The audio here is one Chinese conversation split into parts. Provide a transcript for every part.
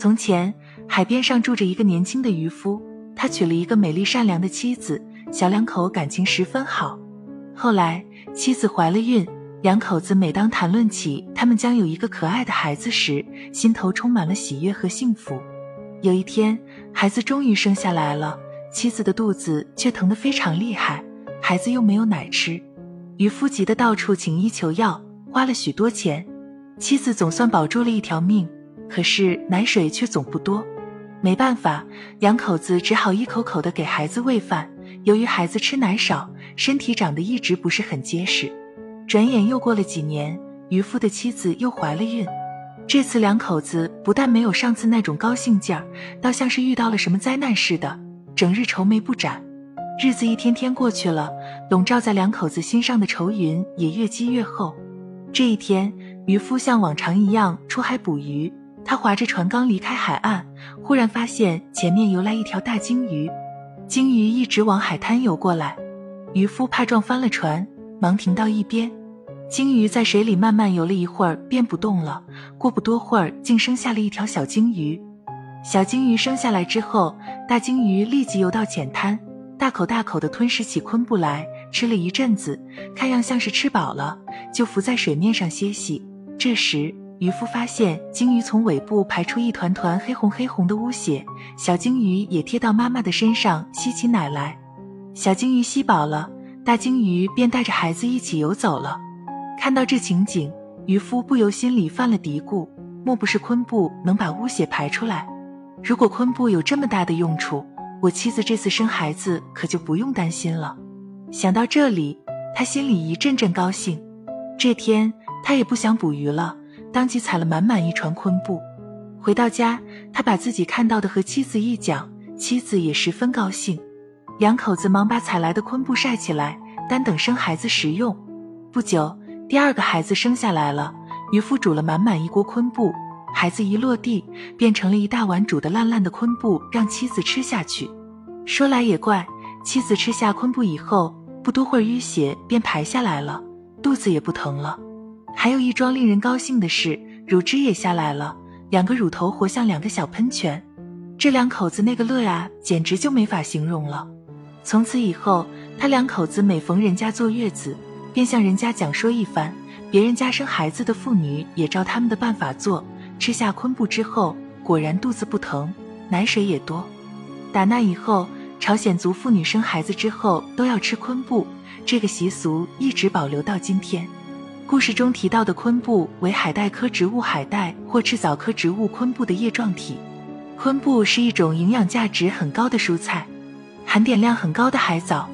从前，海边上住着一个年轻的渔夫，他娶了一个美丽善良的妻子，小两口感情十分好。后来，妻子怀了孕，两口子每当谈论起他们将有一个可爱的孩子时，心头充满了喜悦和幸福。有一天，孩子终于生下来了，妻子的肚子却疼得非常厉害，孩子又没有奶吃，渔夫急得到处请医求药，花了许多钱，妻子总算保住了一条命。可是奶水却总不多，没办法，两口子只好一口口的给孩子喂饭。由于孩子吃奶少，身体长得一直不是很结实。转眼又过了几年，渔夫的妻子又怀了孕。这次两口子不但没有上次那种高兴劲儿，倒像是遇到了什么灾难似的，整日愁眉不展。日子一天天过去了，笼罩在两口子心上的愁云也越积越厚。这一天，渔夫像往常一样出海捕鱼。他划着船刚离开海岸，忽然发现前面游来一条大鲸鱼，鲸鱼一直往海滩游过来。渔夫怕撞翻了船，忙停到一边。鲸鱼在水里慢慢游了一会儿，便不动了。过不多会儿，竟生下了一条小鲸鱼。小鲸鱼生下来之后，大鲸鱼立即游到浅滩，大口大口地吞食起昆布来。吃了一阵子，看样像是吃饱了，就浮在水面上歇息。这时，渔夫发现鲸鱼从尾部排出一团团黑红黑红的污血，小鲸鱼也贴到妈妈的身上吸起奶来。小鲸鱼吸饱了，大鲸鱼便带着孩子一起游走了。看到这情景，渔夫不由心里犯了嘀咕：莫不是昆布能把污血排出来？如果昆布有这么大的用处，我妻子这次生孩子可就不用担心了。想到这里，他心里一阵阵高兴。这天，他也不想捕鱼了。当即采了满满一船昆布，回到家，他把自己看到的和妻子一讲，妻子也十分高兴。两口子忙把采来的昆布晒起来，单等生孩子食用。不久，第二个孩子生下来了。渔夫煮了满满一锅昆布，孩子一落地，变成了一大碗煮得烂烂的昆布，让妻子吃下去。说来也怪，妻子吃下昆布以后，不多会儿淤血便排下来了，肚子也不疼了。还有一桩令人高兴的事，乳汁也下来了，两个乳头活像两个小喷泉，这两口子那个乐呀，简直就没法形容了。从此以后，他两口子每逢人家坐月子，便向人家讲说一番；别人家生孩子的妇女也照他们的办法做，吃下昆布之后，果然肚子不疼，奶水也多。打那以后，朝鲜族妇女生孩子之后都要吃昆布，这个习俗一直保留到今天。故事中提到的昆布为海带科植物海带或赤藻科植物昆布的叶状体。昆布是一种营养价值很高的蔬菜，含碘量很高的海藻。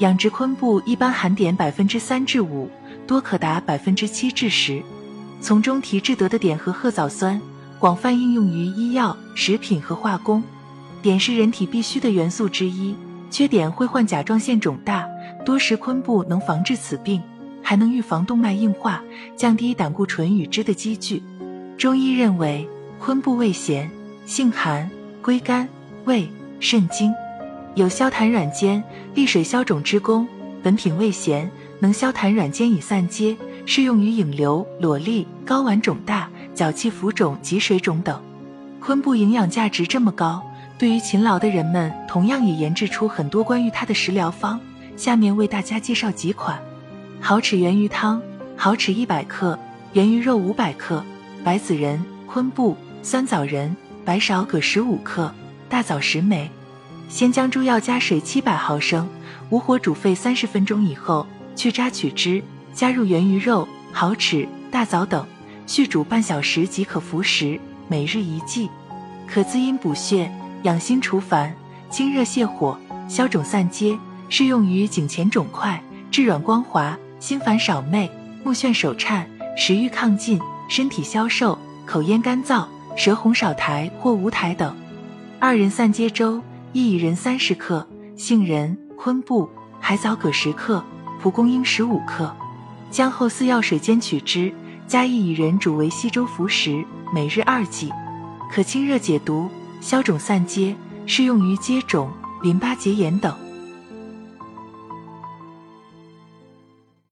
养殖昆布一般含碘百分之三至五，多可达百分之七至十。从中提制得的碘和褐藻酸，广泛应用于医药、食品和化工。碘是人体必需的元素之一，缺碘会患甲状腺肿大，多食昆布能防治此病。还能预防动脉硬化，降低胆固醇与脂的积聚。中医认为，昆布味咸，性寒，归肝、胃、肾经，有消痰软坚、利水消肿之功。本品味咸，能消痰软坚以散结，适用于引流、裸痢、睾丸肿大、脚气浮肿及水肿等。昆布营养价值这么高，对于勤劳的人们，同样也研制出很多关于它的食疗方。下面为大家介绍几款。好齿圆鱼汤：好齿一百克，圆鱼肉五百克，白子仁、昆布、酸枣仁、白芍各十五克，大枣十枚。先将猪药加水七百毫升，无火煮沸三十分钟以后，去渣取汁，加入圆鱼肉、好齿、大枣等，续煮半小时即可服食，每日一剂。可滋阴补血、养心除烦、清热泻火、消肿散结，适用于颈前肿块、质软光滑。心烦少寐、目眩手颤、食欲亢进、身体消瘦、口咽干燥、舌红少苔或无苔等。二人散结粥：薏薏仁三十克，杏仁、昆布、海藻各十克，蒲公英十五克。姜后四药水煎取汁，加一薏仁煮为稀粥服食，每日二剂，可清热解毒、消肿散结，适用于疖肿、淋巴结炎等。